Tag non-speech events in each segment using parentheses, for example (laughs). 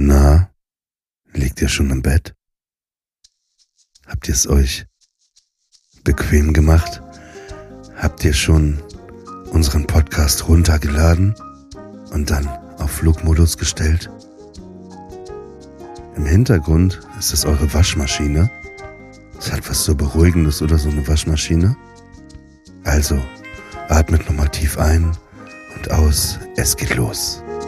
Na, liegt ihr schon im Bett? Habt ihr es euch bequem gemacht? Habt ihr schon unseren Podcast runtergeladen und dann auf Flugmodus gestellt? Im Hintergrund ist es eure Waschmaschine. Es hat was so Beruhigendes oder so eine Waschmaschine. Also, atmet nochmal tief ein und aus. Es geht los.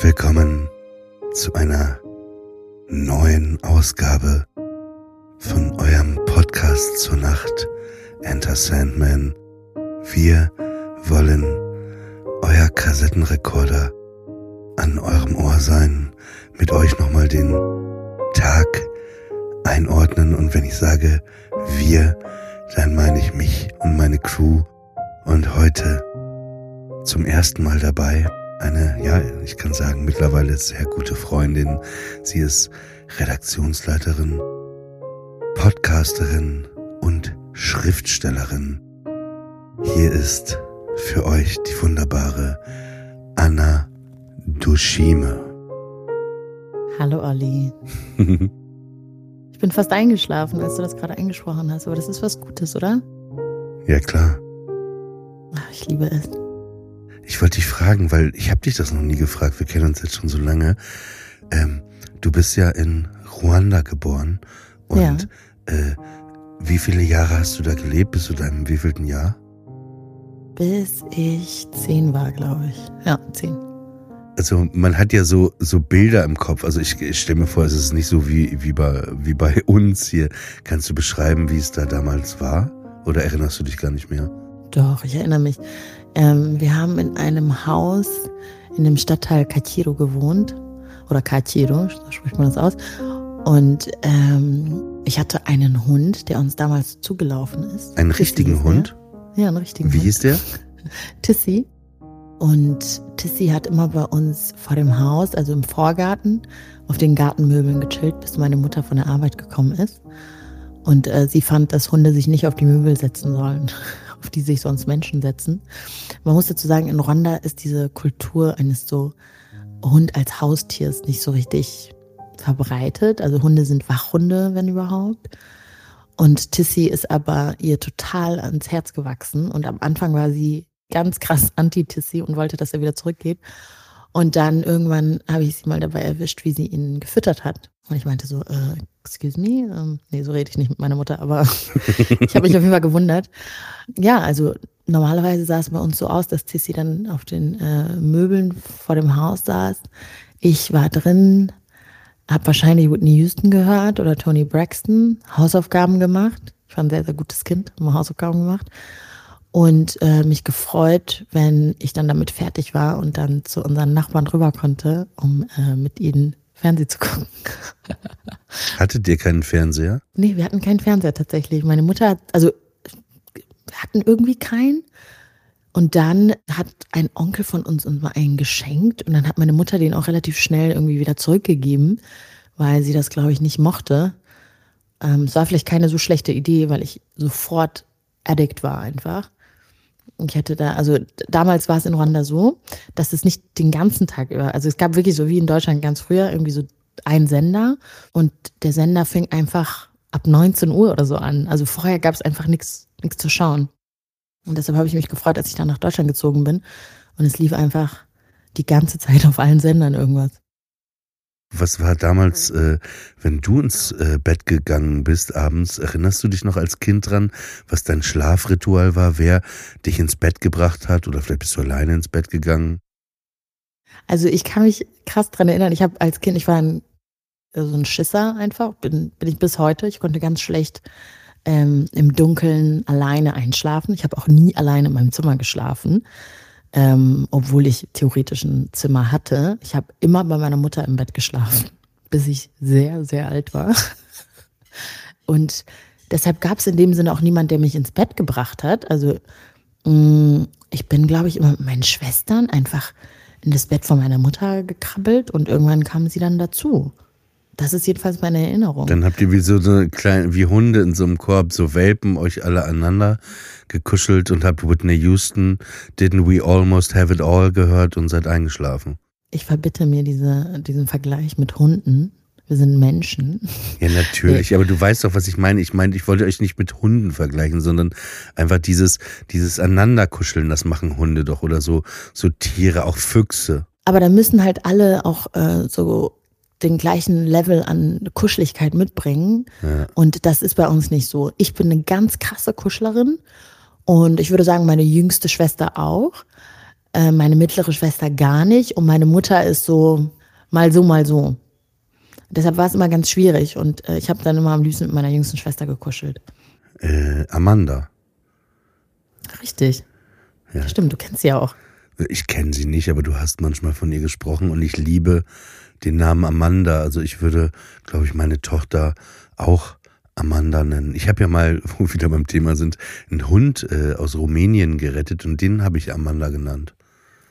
Willkommen zu einer neuen Ausgabe von eurem Podcast zur Nacht, Enter Sandman. Wir wollen euer Kassettenrekorder an eurem Ohr sein, mit euch nochmal den Tag einordnen und wenn ich sage wir, dann meine ich mich und meine Crew und heute zum ersten Mal dabei eine, ja, ich kann sagen, mittlerweile sehr gute Freundin. Sie ist Redaktionsleiterin, Podcasterin und Schriftstellerin. Hier ist für euch die wunderbare Anna Dushime. Hallo Olli. (laughs) ich bin fast eingeschlafen, als du das gerade eingesprochen hast, aber das ist was Gutes, oder? Ja klar. Ach, ich liebe es. Ich wollte dich fragen, weil ich habe dich das noch nie gefragt. Wir kennen uns jetzt schon so lange. Ähm, du bist ja in Ruanda geboren und Ja. äh, wie viele Jahre hast du da gelebt? Bist du da im wievielten Jahr? Bis ich zehn war, glaube ich. Ja, zehn. Also man hat ja so so Bilder im Kopf. Also ich, ich stelle mir vor, es ist nicht so wie wie bei wie bei (laughs) uns hier. Kannst du beschreiben, wie es da damals war? Oder erinnerst du dich gar nicht mehr? Doch, ich erinnere mich. Ähm, wir haben in einem Haus in dem Stadtteil Kachiro gewohnt. Oder Kachiro, so spricht man das aus. Und ähm, ich hatte einen Hund, der uns damals zugelaufen ist. Einen Tissi richtigen der. Hund? Ja, einen richtigen Wie Hund. hieß der? (laughs) Tissy. Und Tissy hat immer bei uns vor dem Haus, also im Vorgarten, auf den Gartenmöbeln gechillt, bis meine Mutter von der Arbeit gekommen ist. Und äh, sie fand, dass Hunde sich nicht auf die Möbel setzen sollen, (laughs) auf die sich sonst Menschen setzen. Man muss dazu sagen, in Rwanda ist diese Kultur eines so Hund als Haustiers nicht so richtig verbreitet. Also Hunde sind Wachhunde, wenn überhaupt. Und Tissy ist aber ihr total ans Herz gewachsen. Und am Anfang war sie ganz krass anti-Tissy und wollte, dass er wieder zurückgeht. Und dann irgendwann habe ich sie mal dabei erwischt, wie sie ihn gefüttert hat. Und ich meinte so, äh, excuse me? Ähm, nee, so rede ich nicht mit meiner Mutter, aber (laughs) ich habe mich auf jeden Fall gewundert. Ja, also normalerweise sah es bei uns so aus, dass Tissy dann auf den äh, Möbeln vor dem Haus saß. Ich war drin, habe wahrscheinlich Whitney Houston gehört oder Tony Braxton, Hausaufgaben gemacht. Ich war ein sehr, sehr gutes Kind, immer Hausaufgaben gemacht. Und äh, mich gefreut, wenn ich dann damit fertig war und dann zu unseren Nachbarn rüber konnte, um äh, mit ihnen Fernsehen zu (laughs) gucken. Hattet ihr keinen Fernseher? Nee, wir hatten keinen Fernseher tatsächlich. Meine Mutter hat, also wir hatten irgendwie keinen. Und dann hat ein Onkel von uns uns mal einen geschenkt und dann hat meine Mutter den auch relativ schnell irgendwie wieder zurückgegeben, weil sie das, glaube ich, nicht mochte. Ähm, es war vielleicht keine so schlechte Idee, weil ich sofort addict war einfach. Ich hatte da, also damals war es in Ruanda so, dass es nicht den ganzen Tag über, also es gab wirklich so wie in Deutschland ganz früher irgendwie so ein Sender und der Sender fing einfach ab 19 Uhr oder so an. Also vorher gab es einfach nichts zu schauen. Und deshalb habe ich mich gefreut, als ich dann nach Deutschland gezogen bin und es lief einfach die ganze Zeit auf allen Sendern irgendwas. Was war damals, äh, wenn du ins äh, Bett gegangen bist abends, erinnerst du dich noch als Kind dran, was dein Schlafritual war, wer dich ins Bett gebracht hat oder vielleicht bist du alleine ins Bett gegangen? Also ich kann mich krass dran erinnern, ich habe als Kind, ich war ein, so ein Schisser einfach, bin, bin ich bis heute. Ich konnte ganz schlecht ähm, im Dunkeln alleine einschlafen. Ich habe auch nie alleine in meinem Zimmer geschlafen. Ähm, obwohl ich theoretisch ein Zimmer hatte. Ich habe immer bei meiner Mutter im Bett geschlafen, bis ich sehr, sehr alt war. (laughs) Und deshalb gab es in dem Sinne auch niemand, der mich ins Bett gebracht hat. Also mm, ich bin, glaube ich, immer mit meinen Schwestern einfach in das Bett von meiner Mutter gekrabbelt und irgendwann kamen sie dann dazu. Das ist jedenfalls meine Erinnerung. Dann habt ihr wie so eine kleine, wie Hunde in so einem Korb, so Welpen euch alle aneinander gekuschelt und habt Whitney Houston, Didn't We Almost Have It All gehört und seid eingeschlafen. Ich verbitte mir diese, diesen Vergleich mit Hunden. Wir sind Menschen. Ja, natürlich. Aber du weißt doch, was ich meine. Ich meine, ich wollte euch nicht mit Hunden vergleichen, sondern einfach dieses, dieses Aneinanderkuscheln, das machen Hunde doch oder so, so Tiere, auch Füchse. Aber da müssen halt alle auch äh, so den gleichen Level an Kuscheligkeit mitbringen. Ja. Und das ist bei uns nicht so. Ich bin eine ganz krasse Kuschlerin und ich würde sagen, meine jüngste Schwester auch. Äh, meine mittlere Schwester gar nicht. Und meine Mutter ist so mal so, mal so. Deshalb war es immer ganz schwierig und äh, ich habe dann immer am liebsten mit meiner jüngsten Schwester gekuschelt. Äh, Amanda. Richtig. Ja. Stimmt, du kennst sie ja auch. Ich kenne sie nicht, aber du hast manchmal von ihr gesprochen und ich liebe den Namen Amanda. Also ich würde, glaube ich, meine Tochter auch Amanda nennen. Ich habe ja mal, (laughs) wo wir wieder beim Thema sind, einen Hund äh, aus Rumänien gerettet und den habe ich Amanda genannt.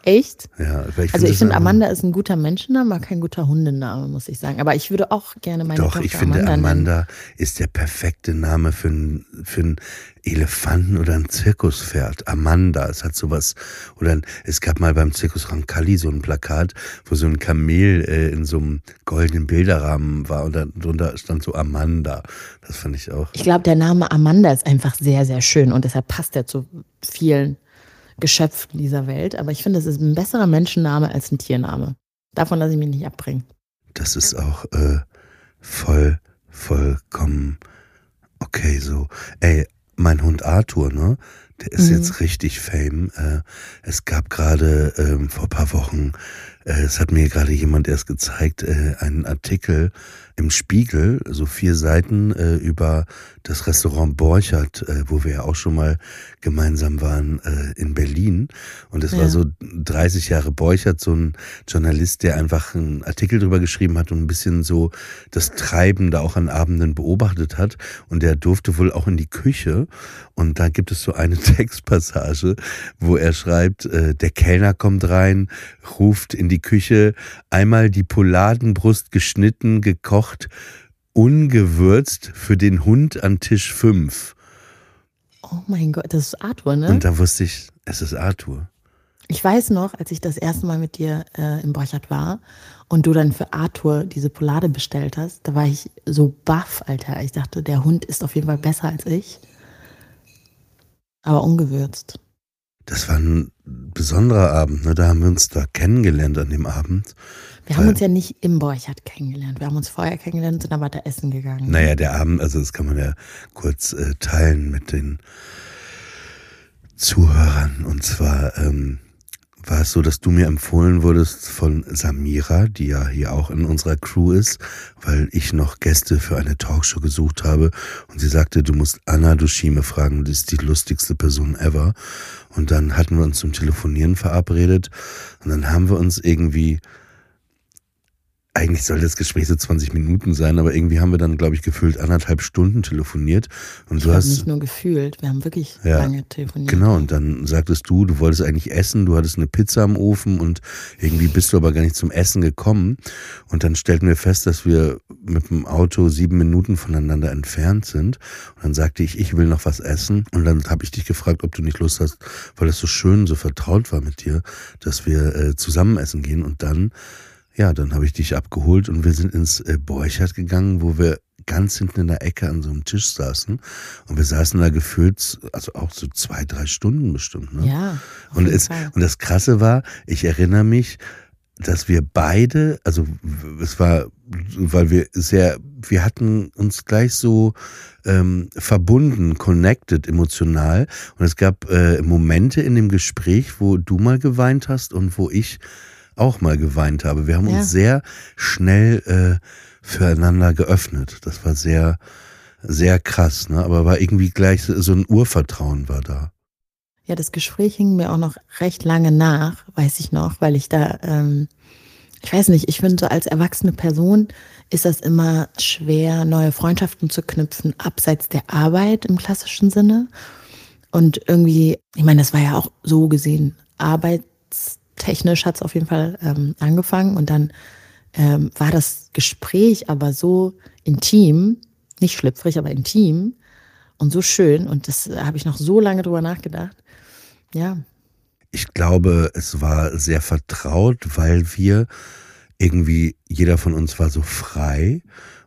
Echt? Ja, ich also ich finde, Amanda ist ein guter Menschenname, aber kein guter Hundename, muss ich sagen. Aber ich würde auch gerne meine Doch, Tochter ich finde, Amanda, Amanda ist der perfekte Name für, ein, für einen Elefanten oder ein Zirkuspferd. Amanda, es hat sowas. Oder ein, es gab mal beim Zirkus Rancalli so ein Plakat, wo so ein Kamel äh, in so einem goldenen Bilderrahmen war und darunter stand so Amanda. Das fand ich auch. Ich glaube, der Name Amanda ist einfach sehr, sehr schön und deshalb passt er zu vielen Geschöpfen dieser Welt. Aber ich finde, es ist ein besserer Menschenname als ein Tiername. Davon lasse ich mich nicht abbringen. Das ist auch äh, voll, vollkommen okay so. Ey, mein Hund Arthur, ne? Der ist mhm. jetzt richtig fame. Äh, es gab gerade ähm, vor paar Wochen, äh, es hat mir gerade jemand erst gezeigt, äh, einen Artikel im Spiegel, so vier Seiten äh, über das Restaurant Borchert, äh, wo wir ja auch schon mal gemeinsam waren äh, in Berlin. Und es ja. war so 30 Jahre Borchert, so ein Journalist, der einfach einen Artikel drüber geschrieben hat und ein bisschen so das Treiben da auch an Abenden beobachtet hat. Und der durfte wohl auch in die Küche. Und da gibt es so eine (laughs) Textpassage, wo er schreibt, äh, der Kellner kommt rein, ruft in die Küche, einmal die Poladenbrust geschnitten, gekocht, gekocht, ungewürzt für den Hund an Tisch 5. Oh mein Gott, das ist Arthur, ne? Und da wusste ich, es ist Arthur. Ich weiß noch, als ich das erste Mal mit dir äh, im Borchardt war und du dann für Arthur diese Polade bestellt hast, da war ich so baff, Alter. Ich dachte, der Hund ist auf jeden Fall besser als ich. Aber ungewürzt. Das war ein besonderer Abend, ne? Da haben wir uns da kennengelernt an dem Abend. Wir haben uns ja nicht im Borchardt kennengelernt. Wir haben uns vorher kennengelernt und sind dann weiter essen gegangen. Naja, der Abend, also das kann man ja kurz äh, teilen mit den Zuhörern. Und zwar ähm, war es so, dass du mir empfohlen wurdest von Samira, die ja hier auch in unserer Crew ist, weil ich noch Gäste für eine Talkshow gesucht habe. Und sie sagte, du musst Anna Dushime fragen, die ist die lustigste Person ever. Und dann hatten wir uns zum Telefonieren verabredet. Und dann haben wir uns irgendwie eigentlich soll das Gespräch so 20 Minuten sein, aber irgendwie haben wir dann, glaube ich, gefühlt anderthalb Stunden telefoniert. Und ich du hast nicht nur gefühlt, wir haben wirklich ja, lange telefoniert. Genau, und dann sagtest du, du wolltest eigentlich essen, du hattest eine Pizza am Ofen und irgendwie bist du aber gar nicht zum Essen gekommen. Und dann stellten wir fest, dass wir mit dem Auto sieben Minuten voneinander entfernt sind. Und dann sagte ich, ich will noch was essen. Und dann habe ich dich gefragt, ob du nicht Lust hast, weil es so schön, so vertraut war mit dir, dass wir äh, zusammen essen gehen. Und dann ja, dann habe ich dich abgeholt und wir sind ins äh, Borchert gegangen, wo wir ganz hinten in der Ecke an so einem Tisch saßen. Und wir saßen da gefühlt, also auch so zwei, drei Stunden bestimmt. Ne? Ja. Und, es, und das Krasse war, ich erinnere mich, dass wir beide, also es war, weil wir sehr, wir hatten uns gleich so ähm, verbunden, connected, emotional. Und es gab äh, Momente in dem Gespräch, wo du mal geweint hast und wo ich auch mal geweint habe. Wir haben ja. uns sehr schnell äh, füreinander geöffnet. Das war sehr, sehr krass, ne? Aber war irgendwie gleich so ein Urvertrauen war da. Ja, das Gespräch hing mir auch noch recht lange nach, weiß ich noch, weil ich da, ähm, ich weiß nicht, ich finde so als erwachsene Person ist das immer schwer, neue Freundschaften zu knüpfen, abseits der Arbeit im klassischen Sinne. Und irgendwie, ich meine, das war ja auch so gesehen, arbeitstechnisch hat es auf jeden Fall ähm, angefangen und dann ähm, war das Gespräch aber so intim, nicht schlüpfrig, aber intim und so schön. Und das habe ich noch so lange drüber nachgedacht. Ja. Ich glaube, es war sehr vertraut, weil wir irgendwie, jeder von uns war so frei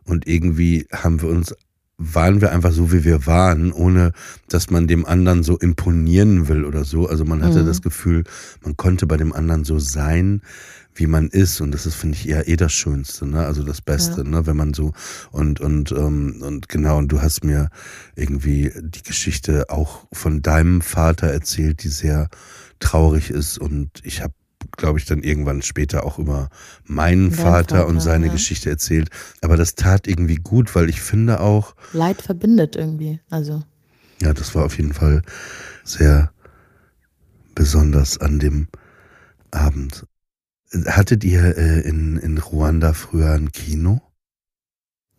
und irgendwie haben wir uns waren wir einfach so, wie wir waren, ohne dass man dem anderen so imponieren will oder so. Also man hatte mhm. das Gefühl, man konnte bei dem anderen so sein, wie man ist. Und das ist, finde ich, eher eh das Schönste, ne? Also das Beste, ja. ne? Wenn man so und und ähm, und genau, und du hast mir irgendwie die Geschichte auch von deinem Vater erzählt, die sehr traurig ist. Und ich habe glaube ich, dann irgendwann später auch über meinen Vater, Vater, und seine ja. Geschichte erzählt. Aber das tat irgendwie gut, weil ich finde auch. Leid verbindet irgendwie. Also. Ja, das war auf jeden Fall sehr besonders an dem Abend. Hattet ihr äh, in, in Ruanda früher ein Kino?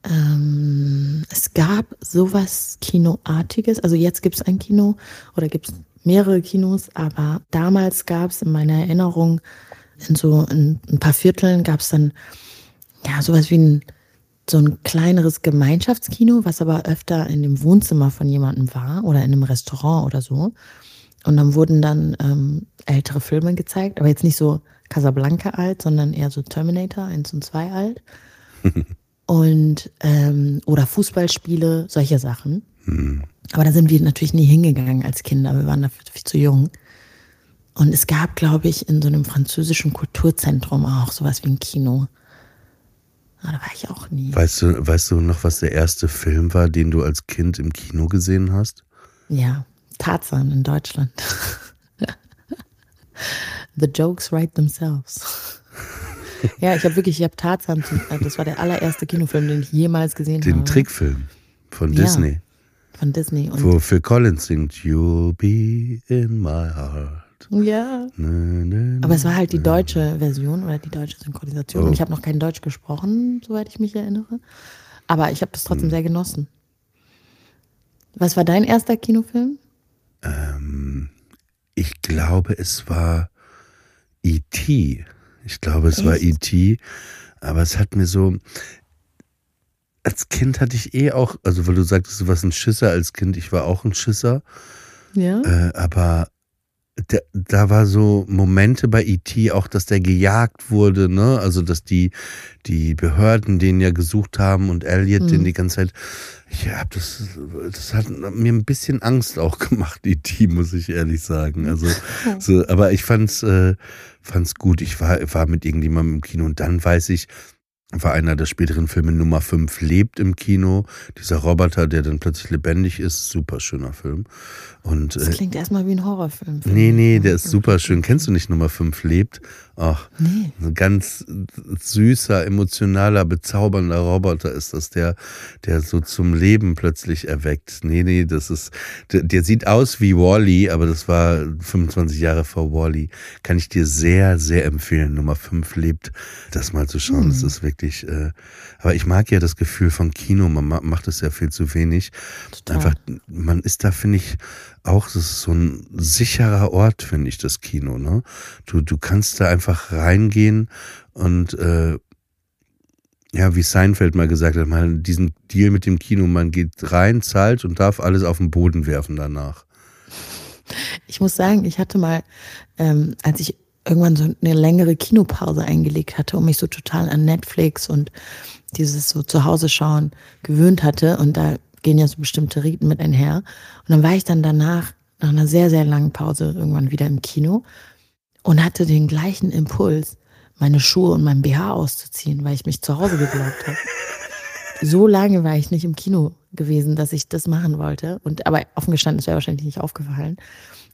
Ähm, es gab sowas Kinoartiges. Also jetzt gibt es ein Kino oder gibt es mehrere Kinos, aber damals gab es in meiner Erinnerung in so in ein paar Vierteln gab es dann ja sowas wie ein so ein kleineres Gemeinschaftskino, was aber öfter in dem Wohnzimmer von jemandem war oder in einem Restaurant oder so. Und dann wurden dann ähm, ältere Filme gezeigt, aber jetzt nicht so Casablanca alt, sondern eher so Terminator 1 und 2 alt. (laughs) und ähm, oder Fußballspiele, solche Sachen. Mhm. Aber da sind wir natürlich nie hingegangen als Kinder. Wir waren dafür viel zu jung. Und es gab, glaube ich, in so einem französischen Kulturzentrum auch sowas wie ein Kino. Aber da war ich auch nie. Weißt du, weißt du noch, was der erste Film war, den du als Kind im Kino gesehen hast? Ja, Tarzan in Deutschland. (laughs) The jokes write themselves. ja, ich habe wirklich, ich habe Tarzan, äh, das war der allererste Kinofilm, den ich jemals gesehen den habe. Den Trickfilm von Disney. Ja, von Disney. Und Wo Phil Collins singt, You'll be in my heart. Ja. Ne, ne, Aber es war halt die deutsche Version oder die deutsche Synchronisation. Oh. Ich habe noch kein Deutsch gesprochen, soweit ich mich erinnere. Aber ich habe das trotzdem hm. sehr genossen. Was war dein erster Kinofilm? Ähm, ich glaube, es war E.T. Ich glaube, es Echt? war E.T. Aber es hat mir so. Als Kind hatte ich eh auch, also weil du sagtest, du warst ein Schisser als Kind, ich war auch ein Schisser. Ja. Äh, aber da, da war so Momente bei E.T. auch, dass der gejagt wurde, ne? Also dass die die Behörden den ja gesucht haben und Elliot mhm. den die ganze Zeit. Ich hab das, das hat mir ein bisschen Angst auch (laughs) gemacht, E.T. muss ich ehrlich sagen. Also, so, aber ich fand's äh, fand's gut. Ich war war mit irgendjemandem im Kino und dann weiß ich, war einer der späteren Filme Nummer 5 lebt im Kino. Dieser Roboter, der dann plötzlich lebendig ist, super schöner Film. Und, das äh, klingt erstmal wie ein Horrorfilm. Nee, nee, der ist super schön. Kennst du nicht Nummer 5 lebt? Ach, nee. ein ganz süßer, emotionaler, bezaubernder Roboter ist das, der, der so zum Leben plötzlich erweckt. Nee, nee, das ist, der, der sieht aus wie Wally, aber das war 25 Jahre vor Wally. Kann ich dir sehr, sehr empfehlen. Nummer 5 lebt, das mal zu schauen. Hm. Das ist wirklich, äh, aber ich mag ja das Gefühl von Kino, man macht es ja viel zu wenig. Total. Einfach, man ist da, finde ich, auch, das ist so ein sicherer Ort, finde ich, das Kino. Ne? Du, du kannst da einfach reingehen und äh, ja, wie Seinfeld mal gesagt hat, mal diesen Deal mit dem Kino, man geht rein, zahlt und darf alles auf den Boden werfen danach. Ich muss sagen, ich hatte mal, ähm, als ich irgendwann so eine längere Kinopause eingelegt hatte und mich so total an Netflix und dieses so zu Hause schauen gewöhnt hatte und da gehen ja so bestimmte Riten mit einher. Und dann war ich dann danach, nach einer sehr, sehr langen Pause, irgendwann wieder im Kino und hatte den gleichen Impuls, meine Schuhe und mein BH auszuziehen, weil ich mich zu Hause geglaubt habe. So lange war ich nicht im Kino gewesen, dass ich das machen wollte. Und aber offen gestanden, es wäre wahrscheinlich nicht aufgefallen.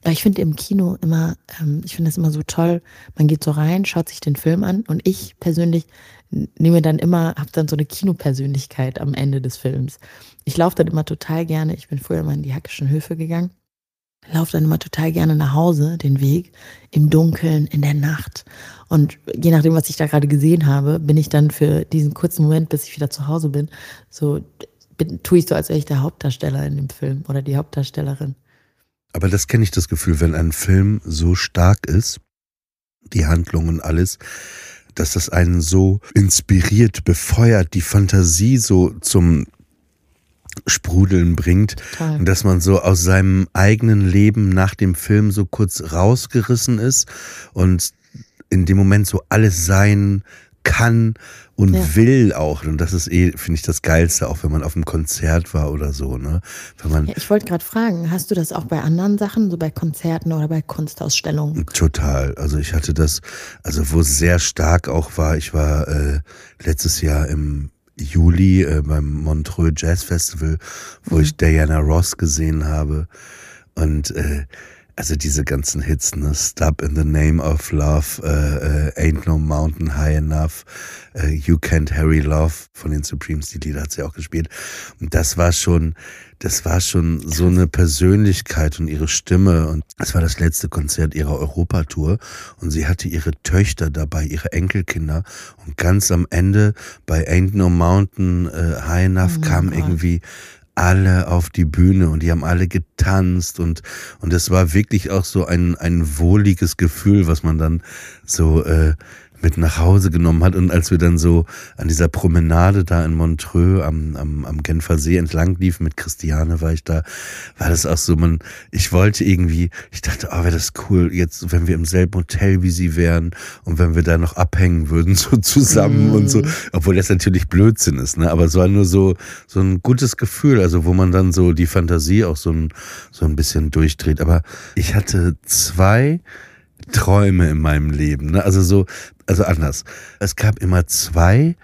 Aber ich finde im Kino immer, ähm, ich finde es immer so toll. Man geht so rein, schaut sich den Film an und ich persönlich nehme dann immer, habe dann so eine Kinopersönlichkeit am Ende des Films. Ich laufe dann immer total gerne. Ich bin früher mal in die Hackischen Höfe gegangen laufe dann immer total gerne nach Hause, den Weg, im Dunkeln, in der Nacht. Und je nachdem, was ich da gerade gesehen habe, bin ich dann für diesen kurzen Moment, bis ich wieder zu Hause bin, so bin, tue ich so, als wäre ich der Hauptdarsteller in dem Film oder die Hauptdarstellerin. Aber das kenne ich das Gefühl, wenn ein Film so stark ist, die Handlung und alles, dass das einen so inspiriert, befeuert, die Fantasie so zum Sprudeln bringt Total. und dass man so aus seinem eigenen Leben nach dem Film so kurz rausgerissen ist und in dem Moment so alles sein kann und ja. will auch. Und das ist eh, finde ich, das Geilste, auch wenn man auf einem Konzert war oder so. Ne? Wenn man ja, ich wollte gerade fragen, hast du das auch bei anderen Sachen, so bei Konzerten oder bei Kunstausstellungen? Total. Also ich hatte das, also wo es sehr stark auch war, ich war äh, letztes Jahr im Juli äh, beim Montreux Jazz Festival, wo mhm. ich Diana Ross gesehen habe. Und äh, also diese ganzen Hits, ne? Stop in the Name of Love, uh, uh, Ain't No Mountain High Enough, uh, You Can't Harry Love von den Supremes, die Lieder hat sie auch gespielt. Und das war schon, das war schon so eine Persönlichkeit und ihre Stimme. Und das war das letzte Konzert ihrer Europatour. Und sie hatte ihre Töchter dabei, ihre Enkelkinder. Und ganz am Ende bei Ain't No Mountain High Enough oh kam Gott. irgendwie alle auf die Bühne und die haben alle getanzt und und es war wirklich auch so ein ein wohliges Gefühl, was man dann so äh, mit nach Hause genommen hat. Und als wir dann so an dieser Promenade da in Montreux am, am, am Genfer See entlang liefen mit Christiane, war ich da, war das auch so, man, ich wollte irgendwie, ich dachte, oh, wäre das cool, jetzt, wenn wir im selben Hotel wie sie wären und wenn wir da noch abhängen würden, (laughs) so zusammen mm. und so, mhm. obwohl das natürlich Blödsinn ist, ne, aber es war nur so, so ein gutes Gefühl, also wo man dann so die Fantasie auch so ein, so ein bisschen durchdreht. Aber ich hatte zwei, Träume in meinem Leben. Ne? Also so, also anders. Es gab immer zwei,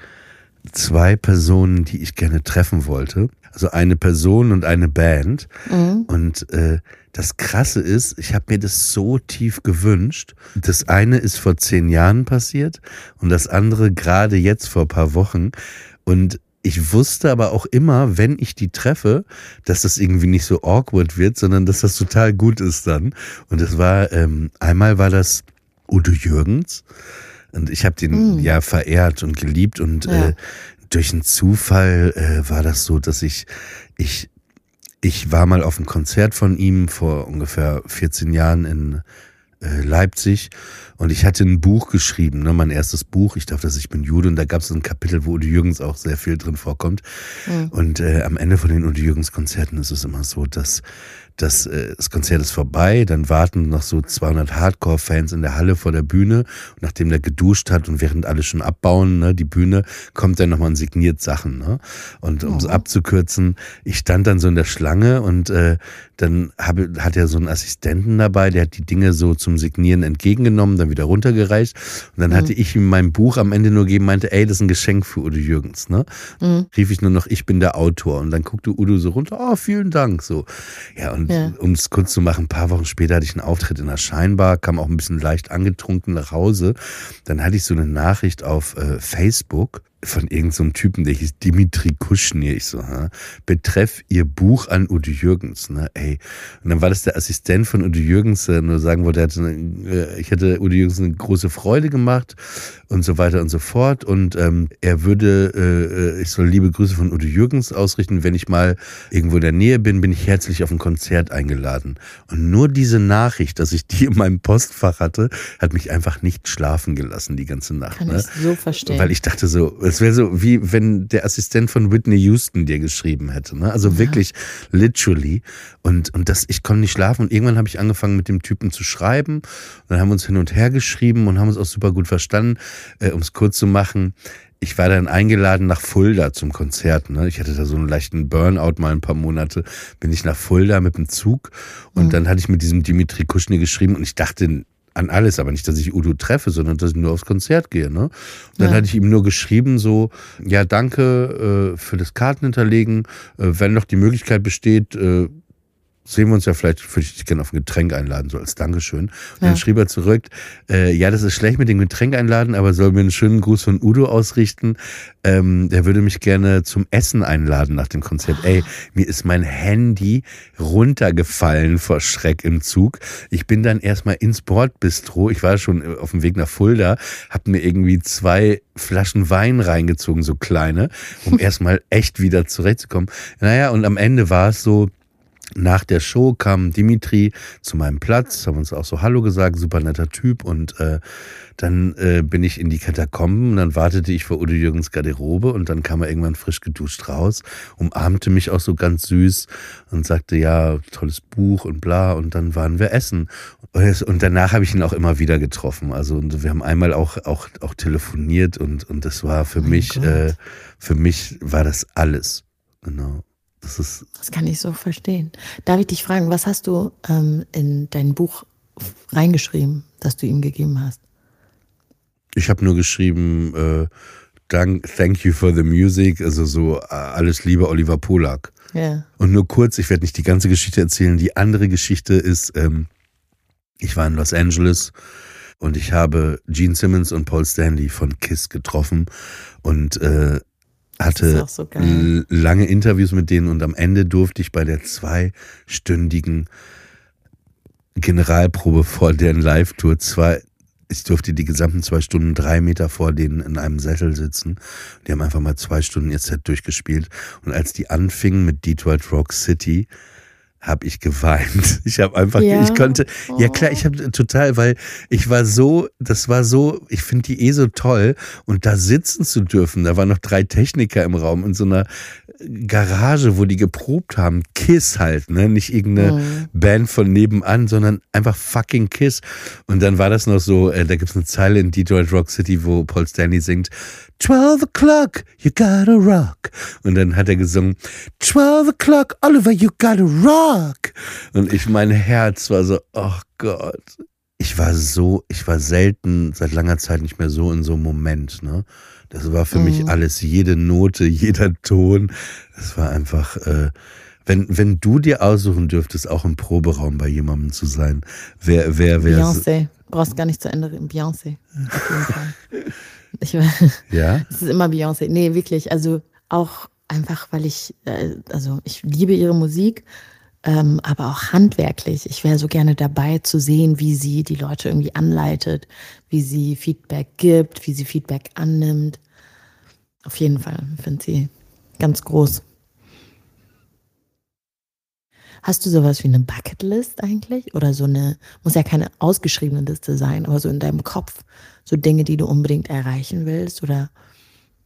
zwei Personen, die ich gerne treffen wollte. Also eine Person und eine Band. Mhm. Und äh, das Krasse ist, ich habe mir das so tief gewünscht. Das eine ist vor zehn Jahren passiert und das andere gerade jetzt vor paar Wochen. Und ich wusste aber auch immer, wenn ich die treffe, dass das irgendwie nicht so awkward wird, sondern dass das total gut ist dann. Und es war, ähm, einmal war das Udo Jürgens. Und ich habe den mm. ja verehrt und geliebt und ja. äh, durch einen Zufall äh, war das so, dass ich, ich, ich war mal auf einem Konzert von ihm vor ungefähr 14 Jahren in Leipzig und ich hatte ein Buch geschrieben, ne, mein erstes Buch, ich dachte, dass ich bin Jude und da gab es ein Kapitel, wo Udo Jürgens auch sehr viel drin vorkommt. Mhm. Und äh, am Ende von den Udo Jürgens Konzerten ist es immer so, dass das, äh, das Konzert ist vorbei, dann warten noch so 200 Hardcore-Fans in der Halle vor der Bühne. Und nachdem der geduscht hat und während alle schon abbauen, ne, die Bühne, kommt dann nochmal und signiert Sachen. Ne? Und um es abzukürzen, ich stand dann so in der Schlange und äh, dann habe, hat er so einen Assistenten dabei, der hat die Dinge so zum Signieren entgegengenommen, dann wieder runtergereicht. Und dann mhm. hatte ich ihm mein Buch am Ende nur gegeben, meinte, ey, das ist ein Geschenk für Udo Jürgens. Ne? Mhm. Rief ich nur noch, ich bin der Autor. Und dann guckte Udo so runter, oh, vielen Dank. So. Ja, und ja. um es kurz zu machen, ein paar Wochen später hatte ich einen Auftritt in der Scheinbar, kam auch ein bisschen leicht angetrunken nach Hause. Dann hatte ich so eine Nachricht auf äh, Facebook von irgendeinem so Typen, der hieß Dimitri Kuschnir. Ich so, ha? betreff ihr Buch an Udo Jürgens, ne? Ey. Und dann war das der Assistent von Udo Jürgens, der nur sagen wollte, hatte, äh, ich hätte Udo Jürgens eine große Freude gemacht und so weiter und so fort. Und ähm, er würde, äh, äh, ich soll liebe Grüße von Udo Jürgens ausrichten. Wenn ich mal irgendwo in der Nähe bin, bin ich herzlich auf ein Konzert eingeladen. Und nur diese Nachricht, dass ich die in meinem Postfach hatte, hat mich einfach nicht schlafen gelassen die ganze Nacht. Kann ne? ich so verstehen. Weil ich dachte so, es wäre so wie wenn der Assistent von Whitney Houston dir geschrieben hätte. Ne? Also ja. wirklich literally. Und, und das, ich konnte nicht schlafen. Und irgendwann habe ich angefangen mit dem Typen zu schreiben. Und dann haben wir uns hin und her geschrieben und haben uns auch super gut verstanden. Äh, um es kurz zu machen, ich war dann eingeladen nach Fulda zum Konzert. Ne? Ich hatte da so einen leichten Burnout mal ein paar Monate. Bin ich nach Fulda mit dem Zug und mhm. dann hatte ich mit diesem Dimitri Kuschny geschrieben und ich dachte, an alles, aber nicht, dass ich Udo treffe, sondern dass ich nur aufs Konzert gehe. Ne? Und dann ja. hatte ich ihm nur geschrieben, so, ja, danke äh, für das Kartenhinterlegen. Äh, wenn noch die Möglichkeit besteht, äh, sehen wir uns ja vielleicht, würde ich dich gerne auf ein Getränk einladen, so als Dankeschön. Und ja. dann schrieb er zurück, äh, ja, das ist schlecht mit dem Getränk einladen, aber soll mir einen schönen Gruß von Udo ausrichten. Ähm, der würde mich gerne zum Essen einladen nach dem Konzert. Ey, mir ist mein Handy runtergefallen vor Schreck im Zug. Ich bin dann erstmal ins Bordbistro. Ich war schon auf dem Weg nach Fulda, hab mir irgendwie zwei Flaschen Wein reingezogen, so kleine, um (laughs) erstmal echt wieder zurechtzukommen. Naja, und am Ende war es so, nach der Show kam Dimitri zu meinem Platz, haben uns auch so Hallo gesagt, super netter Typ. Und äh, dann äh, bin ich in die Katakomben und dann wartete ich vor Udo Jürgens Garderobe und dann kam er irgendwann frisch geduscht raus, umarmte mich auch so ganz süß und sagte, ja, tolles Buch und bla. Und dann waren wir essen. Und danach habe ich ihn auch immer wieder getroffen. Also wir haben einmal auch, auch, auch telefoniert und, und das war für oh mich, äh, für mich war das alles. Genau. Das, ist das kann ich so verstehen. Darf ich dich fragen, was hast du ähm, in dein Buch reingeschrieben, das du ihm gegeben hast? Ich habe nur geschrieben, äh, Dank, thank you for the music, also so äh, alles Liebe Oliver Polak. Ja. Und nur kurz, ich werde nicht die ganze Geschichte erzählen. Die andere Geschichte ist, ähm, ich war in Los Angeles und ich habe Gene Simmons und Paul Stanley von Kiss getroffen und äh, hatte so lange Interviews mit denen und am Ende durfte ich bei der zweistündigen Generalprobe vor deren Live-Tour zwei, ich durfte die gesamten zwei Stunden drei Meter vor denen in einem Sessel sitzen. Die haben einfach mal zwei Stunden ihr Set durchgespielt. Und als die anfingen mit Detroit Rock City, habe ich geweint. (laughs) Ich habe einfach, ja. ich konnte, oh. ja klar, ich habe total, weil ich war so, das war so, ich finde die eh so toll und da sitzen zu dürfen. Da waren noch drei Techniker im Raum in so einer Garage, wo die geprobt haben. Kiss halt, ne? Nicht irgendeine mhm. Band von nebenan, sondern einfach fucking Kiss. Und dann war das noch so, äh, da gibt's eine Zeile in Detroit Rock City, wo Paul Stanley singt, 12 o'clock, you gotta rock. Und dann hat er gesungen, 12 o'clock, Oliver, you gotta rock. Und ich, mein Herz war so, oh Gott. Ich war so, ich war selten seit langer Zeit nicht mehr so in so einem Moment, ne? Das war für mhm. mich alles, jede Note, jeder Ton. Das war einfach, äh, wenn, wenn du dir aussuchen dürftest, auch im Proberaum bei jemandem zu sein, wer, wer, wer. Beyoncé. Brauchst gar nicht zu ändern. Beyoncé. Auf jeden Fall. Ich, (laughs) ja? Es ist immer Beyoncé. Nee, wirklich. Also auch einfach, weil ich, äh, also ich liebe ihre Musik, ähm, aber auch handwerklich. Ich wäre so gerne dabei zu sehen, wie sie die Leute irgendwie anleitet, wie sie Feedback gibt, wie sie Feedback annimmt. Auf jeden Fall finde sie ganz groß. Hast du sowas wie eine Bucketlist eigentlich? Oder so eine, muss ja keine ausgeschriebene Liste sein, aber so in deinem Kopf, so Dinge, die du unbedingt erreichen willst oder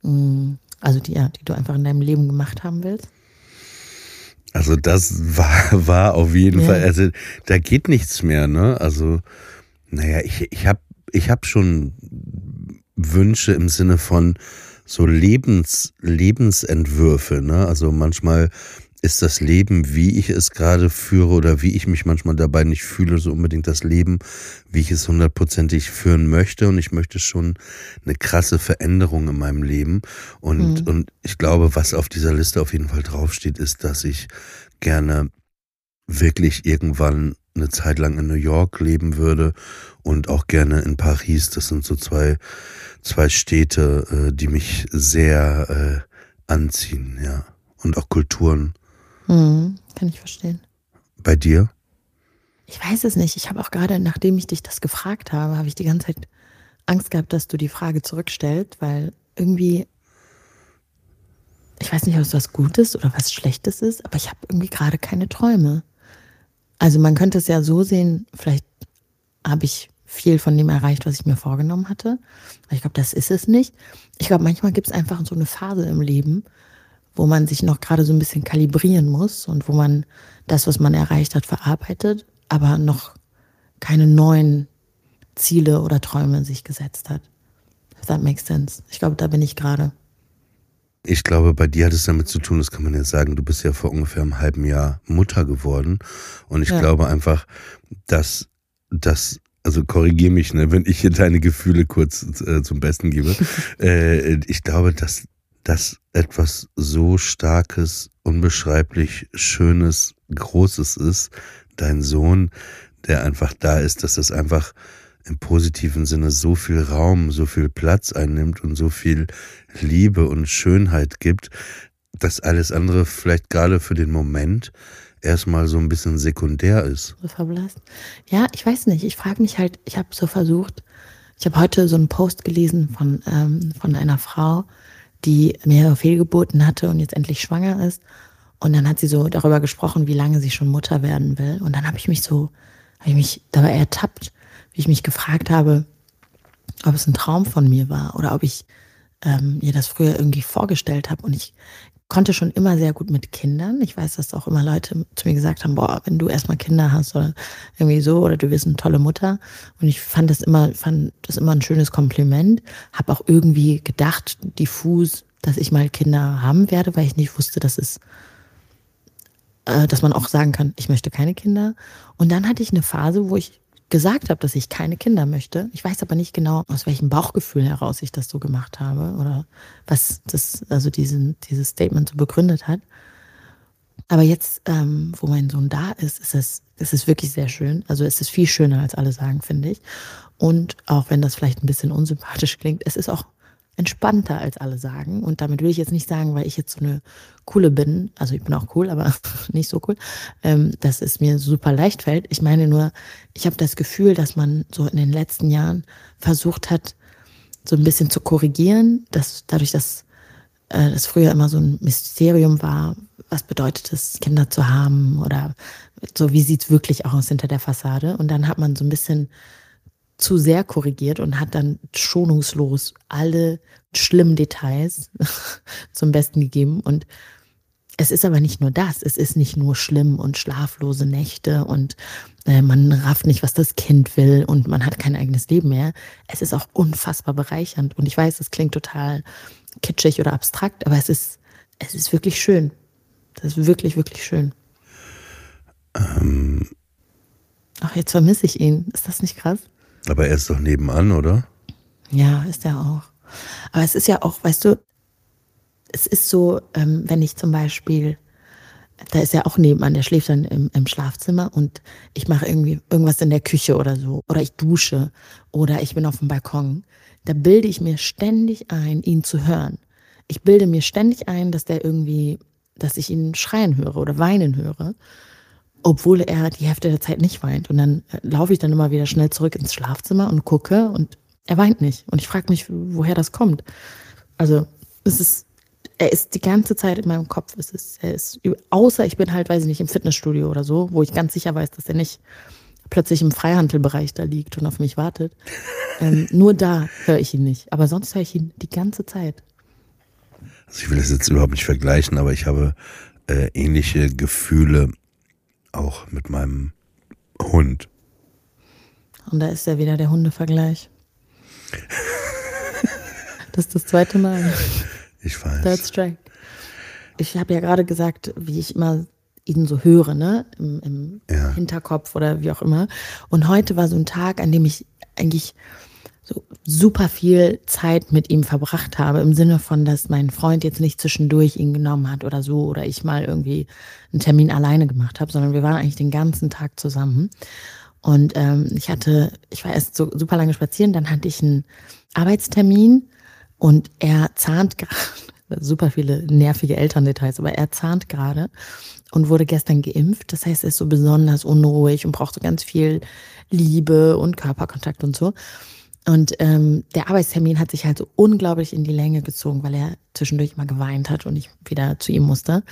mh, mm, also die, ja, die du einfach in deinem Leben gemacht haben willst? Also das war, (laughs) war auf jeden ja. Fall, also da geht nichts mehr, ne? Also, naja, ich, ich habe ich hab schon Wünsche im Sinne von so Lebens, Lebensentwürfe, ne? Also manchmal ist das Leben, wie ich es gerade führe oder wie ich mich manchmal dabei nicht fühle, so unbedingt das Leben, wie ich es hundertprozentig führen möchte. Und ich möchte schon eine krasse Veränderung in meinem Leben. Und, mhm. und ich glaube, was auf dieser Liste auf jeden Fall draufsteht, ist, dass ich gerne wirklich irgendwann eine Zeit lang in New York leben würde und auch gerne in Paris. Das sind so zwei, zwei Städte, äh, die mich sehr äh, anziehen, ja. Und auch Kulturen. Mhm, kann ich verstehen. Bei dir? Ich weiß es nicht. Ich habe auch gerade, nachdem ich dich das gefragt habe, habe ich die ganze Zeit Angst gehabt, dass du die Frage zurückstellst, weil irgendwie, ich weiß nicht, ob es was Gutes oder was Schlechtes ist, aber ich habe irgendwie gerade keine Träume. Also man könnte es ja so sehen, vielleicht habe ich viel von dem erreicht, was ich mir vorgenommen hatte. Ich glaube, das ist es nicht. Ich glaube, manchmal gibt es einfach so eine Phase im Leben, wo man sich noch gerade so ein bisschen kalibrieren muss und wo man das, was man erreicht hat, verarbeitet, aber noch keine neuen Ziele oder Träume sich gesetzt hat. If that makes sense. Ich glaube, da bin ich gerade. Ich glaube, bei dir hat es damit zu tun, das kann man ja sagen, du bist ja vor ungefähr einem halben Jahr Mutter geworden. Und ich ja. glaube einfach, dass das also korrigier mich, ne, wenn ich hier deine Gefühle kurz äh, zum Besten gebe. (laughs) äh, ich glaube, dass dass etwas so Starkes, unbeschreiblich Schönes, Großes ist, dein Sohn, der einfach da ist, dass das einfach im positiven Sinne so viel Raum, so viel Platz einnimmt und so viel Liebe und Schönheit gibt, dass alles andere vielleicht gerade für den Moment erstmal so ein bisschen sekundär ist. Verblasst. Ja, ich weiß nicht. Ich frage mich halt, ich habe so versucht, ich habe heute so einen Post gelesen von, ähm, von einer Frau, die mehrere Fehlgeburten hatte und jetzt endlich schwanger ist. Und dann hat sie so darüber gesprochen, wie lange sie schon Mutter werden will. Und dann habe ich mich so, habe ich mich dabei ertappt, wie ich mich gefragt habe, ob es ein Traum von mir war oder ob ich ähm, mir das früher irgendwie vorgestellt habe. Und ich konnte schon immer sehr gut mit Kindern. Ich weiß, dass auch immer Leute zu mir gesagt haben, boah, wenn du erstmal Kinder hast oder irgendwie so oder du wirst eine tolle Mutter. Und ich fand das immer, fand das immer ein schönes Kompliment. Habe auch irgendwie gedacht, diffus, dass ich mal Kinder haben werde, weil ich nicht wusste, dass es, äh, dass man auch sagen kann, ich möchte keine Kinder. Und dann hatte ich eine Phase, wo ich gesagt habe, dass ich keine Kinder möchte. Ich weiß aber nicht genau, aus welchem Bauchgefühl heraus ich das so gemacht habe oder was das, also diesen, dieses Statement so begründet hat. Aber jetzt, ähm, wo mein Sohn da ist, ist es, ist es wirklich sehr schön. Also es ist viel schöner, als alle sagen, finde ich. Und auch wenn das vielleicht ein bisschen unsympathisch klingt, es ist auch entspannter, als alle sagen. Und damit will ich jetzt nicht sagen, weil ich jetzt so eine coole bin, also ich bin auch cool, aber (laughs) nicht so cool, ähm, dass es mir super leicht fällt. Ich meine nur, ich habe das Gefühl, dass man so in den letzten Jahren versucht hat, so ein bisschen zu korrigieren, dass dadurch, dass äh, das früher immer so ein Mysterium war, was bedeutet es, Kinder zu haben oder so, wie sieht's wirklich aus hinter der Fassade. Und dann hat man so ein bisschen zu sehr korrigiert und hat dann schonungslos alle schlimmen Details (laughs) zum Besten gegeben. Und es ist aber nicht nur das. Es ist nicht nur schlimm und schlaflose Nächte und äh, man rafft nicht, was das Kind will und man hat kein eigenes Leben mehr. Es ist auch unfassbar bereichernd. Und ich weiß, es klingt total kitschig oder abstrakt, aber es ist, es ist wirklich schön. Das ist wirklich, wirklich schön. Ähm. Ach, jetzt vermisse ich ihn. Ist das nicht krass? Aber er ist doch nebenan, oder? Ja, ist er auch. Aber es ist ja auch, weißt du, es ist so, ähm, wenn ich zum Beispiel, da ist er auch nebenan, der schläft dann im, im Schlafzimmer und ich mache irgendwie irgendwas in der Küche oder so. Oder ich dusche oder ich bin auf dem Balkon. Da bilde ich mir ständig ein, ihn zu hören. Ich bilde mir ständig ein, dass der irgendwie, dass ich ihn schreien höre oder weinen höre obwohl er die Hälfte der Zeit nicht weint. Und dann äh, laufe ich dann immer wieder schnell zurück ins Schlafzimmer und gucke und er weint nicht. Und ich frage mich, woher das kommt. Also es ist, er ist die ganze Zeit in meinem Kopf. Es ist, er ist, außer ich bin halt, weiß ich nicht, im Fitnessstudio oder so, wo ich ganz sicher weiß, dass er nicht plötzlich im Freihandelbereich da liegt und auf mich wartet. (laughs) Ähm, nur da höre ich ihn nicht. Aber sonst höre ich ihn die ganze Zeit. Also ich will das jetzt überhaupt nicht vergleichen, aber ich habe äh, ähnliche Gefühle auch mit meinem Hund. Und da ist ja wieder der Hundevergleich. das ist das zweite Mal. Ich weiß. Third Strike. Ich habe ja gerade gesagt, wie ich immer ihn so höre, ne? Im, im ja. Hinterkopf oder wie auch immer. Und heute war so ein Tag, an dem ich eigentlich so super viel Zeit mit ihm verbracht habe, im Sinne von, dass mein Freund jetzt nicht zwischendurch ihn genommen hat oder so, oder ich mal irgendwie einen Termin alleine gemacht habe, sondern wir waren eigentlich den ganzen Tag zusammen. Und ähm, ich hatte, ich war erst so super lange spazieren, dann hatte ich einen Arbeitstermin und er zahnt gerade, (laughs) super viele nervige Elterndetails, aber er zahnt gerade und wurde gestern geimpft. Das heißt, er ist so besonders unruhig und braucht so ganz viel Liebe und Körperkontakt und so. Und ähm, der Arbeitstermin hat sich halt so unglaublich in die Länge gezogen, weil er zwischendurch mal geweint hat und ich wieder zu ihm musste.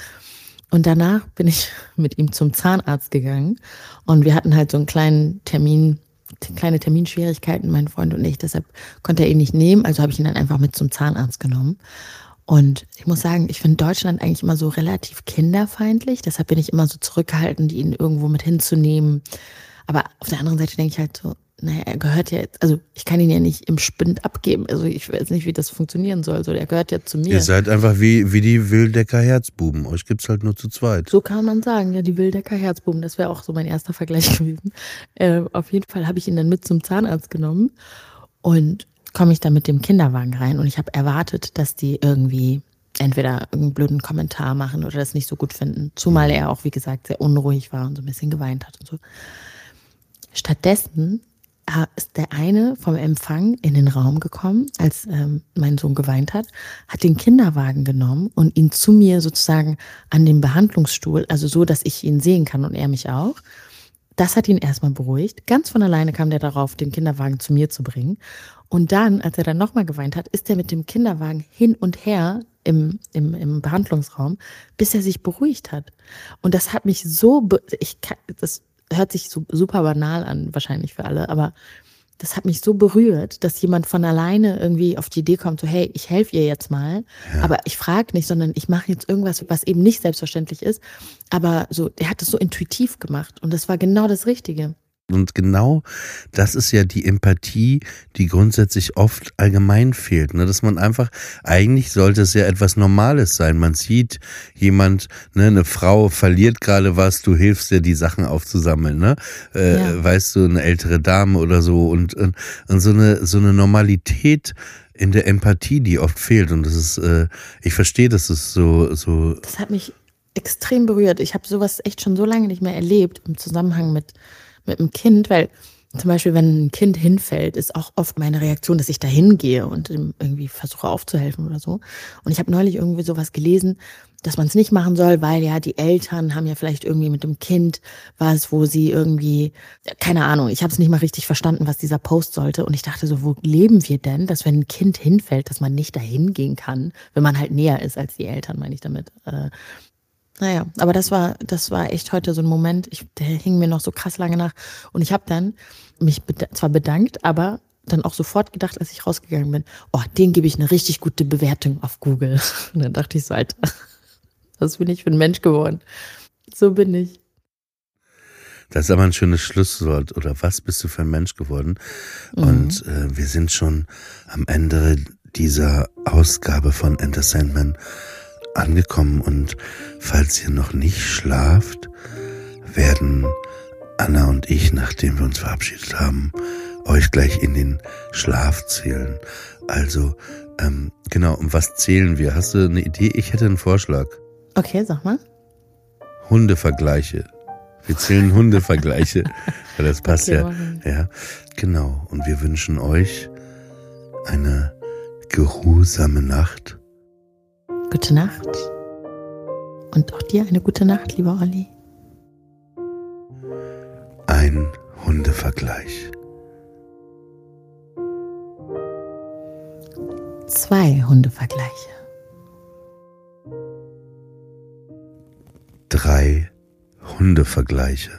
Und danach bin ich (laughs) mit ihm zum Zahnarzt gegangen und wir hatten halt so einen kleinen Termin, kleine Terminschwierigkeiten, mein Freund und ich. Deshalb konnte er ihn nicht nehmen, also habe ich ihn dann einfach mit zum Zahnarzt genommen. Und ich muss sagen, ich finde Deutschland eigentlich immer so relativ kinderfeindlich. Deshalb bin ich immer so zurückgehalten, ihn irgendwo mit hinzunehmen. Aber auf der anderen Seite denke ich halt so, naja, er gehört ja jetzt, also ich kann ihn ja nicht im Spind abgeben. Also ich weiß nicht, wie das funktionieren soll. So, er gehört ja zu mir. Ihr seid einfach wie, wie die Wildecker Herzbuben. Euch gibt's halt nur zu zweit. So kann man sagen, ja, die Wildecker Herzbuben. Das wäre auch so mein erster Vergleich (laughs) gewesen. Äh, auf jeden Fall habe ich ihn dann mit zum Zahnarzt genommen und komme ich dann mit dem Kinderwagen rein und ich habe erwartet, dass die irgendwie entweder irgendeinen blöden Kommentar machen oder das nicht so gut finden. Zumal er auch, wie gesagt, sehr unruhig war und so ein bisschen geweint hat und so. Stattdessen ist der eine vom Empfang in den Raum gekommen, als ähm, mein Sohn geweint hat, hat den Kinderwagen genommen und ihn zu mir sozusagen an den Behandlungsstuhl, also so, dass ich ihn sehen kann und er mich auch. Das hat ihn erstmal beruhigt. Ganz von alleine kam der darauf, den Kinderwagen zu mir zu bringen. Und dann, als er dann nochmal geweint hat, ist er mit dem Kinderwagen hin und her im, im, im Behandlungsraum, bis er sich beruhigt hat. Und das hat mich so, ich kann, das hört sich so super banal an, wahrscheinlich für alle, aber das hat mich so berührt, dass jemand von alleine irgendwie auf die Idee kommt, so hey, ich helfe ihr jetzt mal, ja. aber ich frage nicht, sondern ich mache jetzt irgendwas, was eben nicht selbstverständlich ist. Aber so, der hat es so intuitiv gemacht und das war genau das Richtige. Und genau das ist ja die Empathie, die grundsätzlich oft allgemein fehlt. Ne? Dass man einfach, eigentlich sollte es ja etwas Normales sein. Man sieht jemand, ne, eine Frau verliert gerade was, du hilfst dir, die Sachen aufzusammeln, ne? Äh, ja. Weißt du, eine ältere Dame oder so und, und, und so eine, so eine Normalität in der Empathie, die oft fehlt. Und das ist, äh, ich verstehe, dass es so, so. Das hat mich extrem berührt. Ich habe sowas echt schon so lange nicht mehr erlebt im Zusammenhang mit mit einem Kind, weil zum Beispiel, wenn ein Kind hinfällt, ist auch oft meine Reaktion, dass ich da hingehe und irgendwie versuche aufzuhelfen oder so. Und ich habe neulich irgendwie sowas gelesen, dass man es nicht machen soll, weil ja die Eltern haben ja vielleicht irgendwie mit dem Kind was, wo sie irgendwie, keine Ahnung, ich habe es nicht mal richtig verstanden, was dieser Post sollte. Und ich dachte so, wo leben wir denn, dass wenn ein Kind hinfällt, dass man nicht dahin gehen kann, wenn man halt näher ist als die Eltern, meine ich damit. Naja, aber das war, das war echt heute so ein Moment, ich, der hing mir noch so krass lange nach. Und ich habe dann mich beda zwar bedankt, aber dann auch sofort gedacht, als ich rausgegangen bin, oh, den gebe ich eine richtig gute Bewertung auf Google. (laughs) Und dann dachte ich so, Alter, (laughs) was bin ich für ein Mensch geworden? So bin ich. Das ist aber ein schönes Schlusswort. Oder was bist du für ein Mensch geworden? Mhm. Und äh, wir sind schon am Ende dieser Ausgabe von Enter Sandman angekommen und falls ihr noch nicht schlaft, werden Anna und ich, nachdem wir uns verabschiedet haben, euch gleich in den Schlaf zählen. Also, ähm, genau, um was zählen wir? Hast du eine Idee? Ich hätte einen Vorschlag. Okay, sag mal. Hundevergleiche. Wir zählen Hundevergleiche. (laughs) ja, das passt okay, ja. Ja, genau. Und wir wünschen euch eine geruhsame Nacht Gute Nacht. Und auch dir eine gute Nacht, lieber Olli. Ein Hundevergleich. Zwei Hundevergleiche. Drei Hundevergleiche.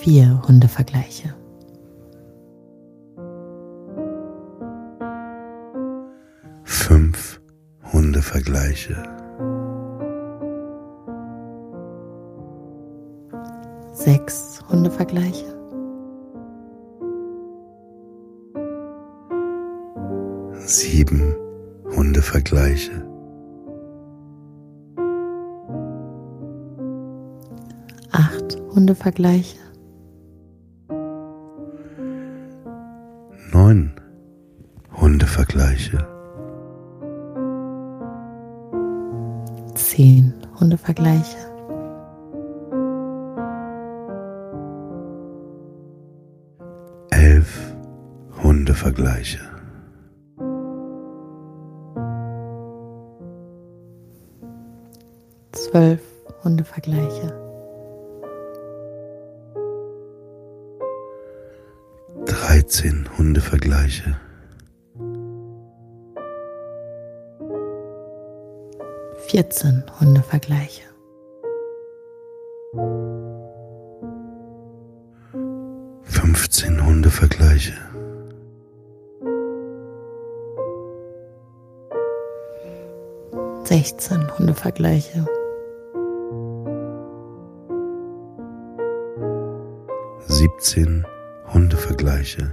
Vier Hundevergleiche. Hundevergleiche. Sechs Hundevergleiche. Sieben Hundevergleiche. Acht Hundevergleiche. Neun Hundevergleiche. Zehn 17 Hundevergleiche.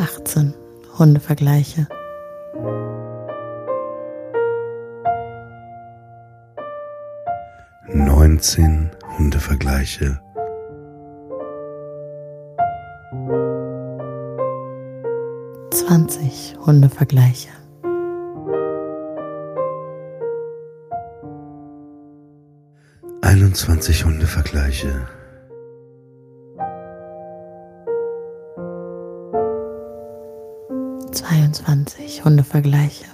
Achtzehn Hundevergleiche. Neunzehn Hundevergleiche. Zwanzig Hundevergleiche. Einundzwanzig Hundevergleiche. Zweiundzwanzig Hundevergleiche.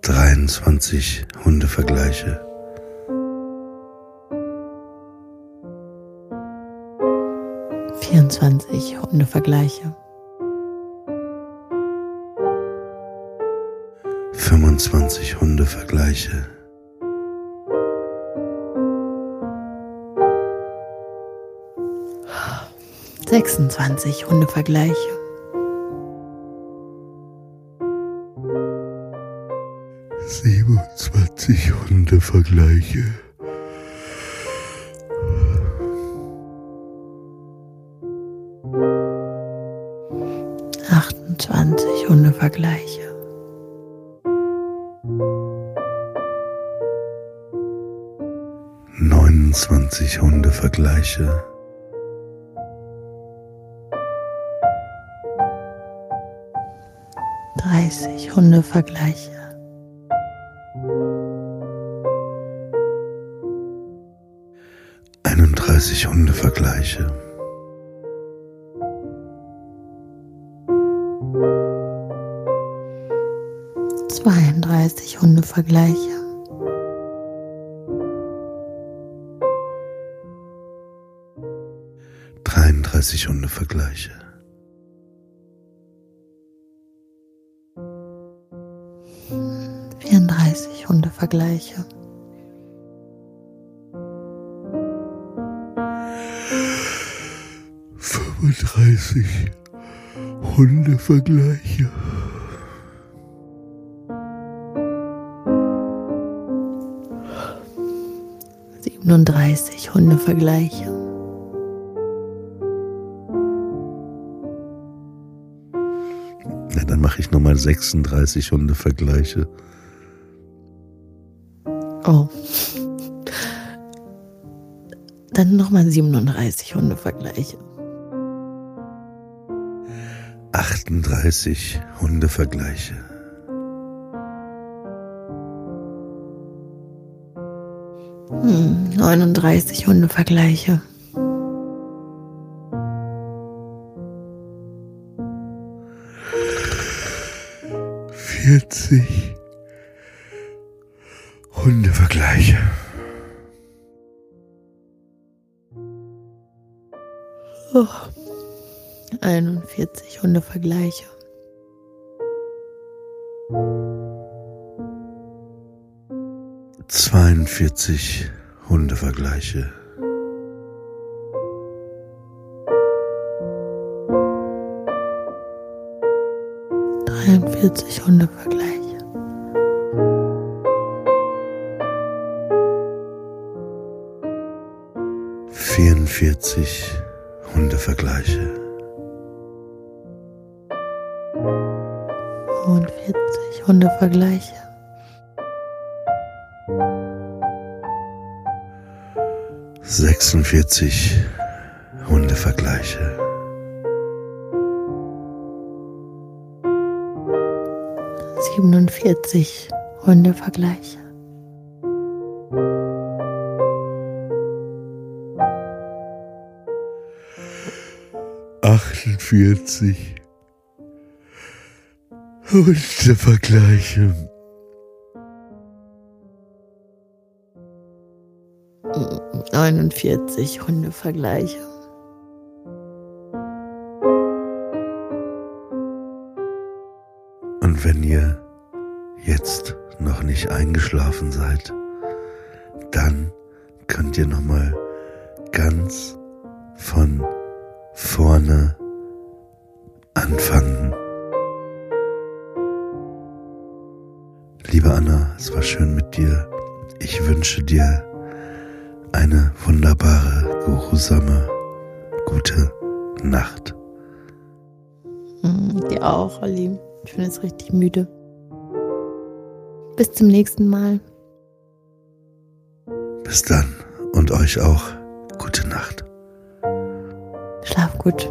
Dreiundzwanzig Hundevergleiche. 24 Hundevergleiche. 25 Hundevergleiche. Sechsundzwanzig Hundevergleiche. Siebenundzwanzig Hundevergleiche. Hundevergleiche. Dreißig Hundevergleiche. Einunddreißig Hundevergleiche. 32 Hundevergleiche. Dreiunddreißig Hundevergleiche. Vierunddreißig Hundevergleiche. Fünfunddreißig Hundevergleiche. 37 Hundevergleiche. Nochmal 36 Hundevergleiche. Oh. Dann nochmal 37 Hundevergleiche. 38 Hundevergleiche. 39 Hundevergleiche. Vierzig Hundevergleiche. Oh. 41 Hundevergleiche. 42 Hundevergleiche. Dreiundvierzig Hundevergleiche. Vierundvierzig Hundevergleiche. Fünfundvierzig Hundevergleiche. 46 Hundevergleiche. Siebenundvierzig Hundevergleiche. Achtundvierzig Hundevergleiche. 49 Hundevergleiche. Und wenn ihr jetzt noch nicht eingeschlafen seid, dann könnt ihr noch mal ganz von vorne anfangen. Liebe Anna, es war schön mit dir. Ich wünsche dir eine wunderbare, geruhsame, gute Nacht. Mm, dir auch, Olli. Ich bin jetzt richtig müde. Bis zum nächsten Mal. Bis dann und euch auch gute Nacht. Schlaf gut.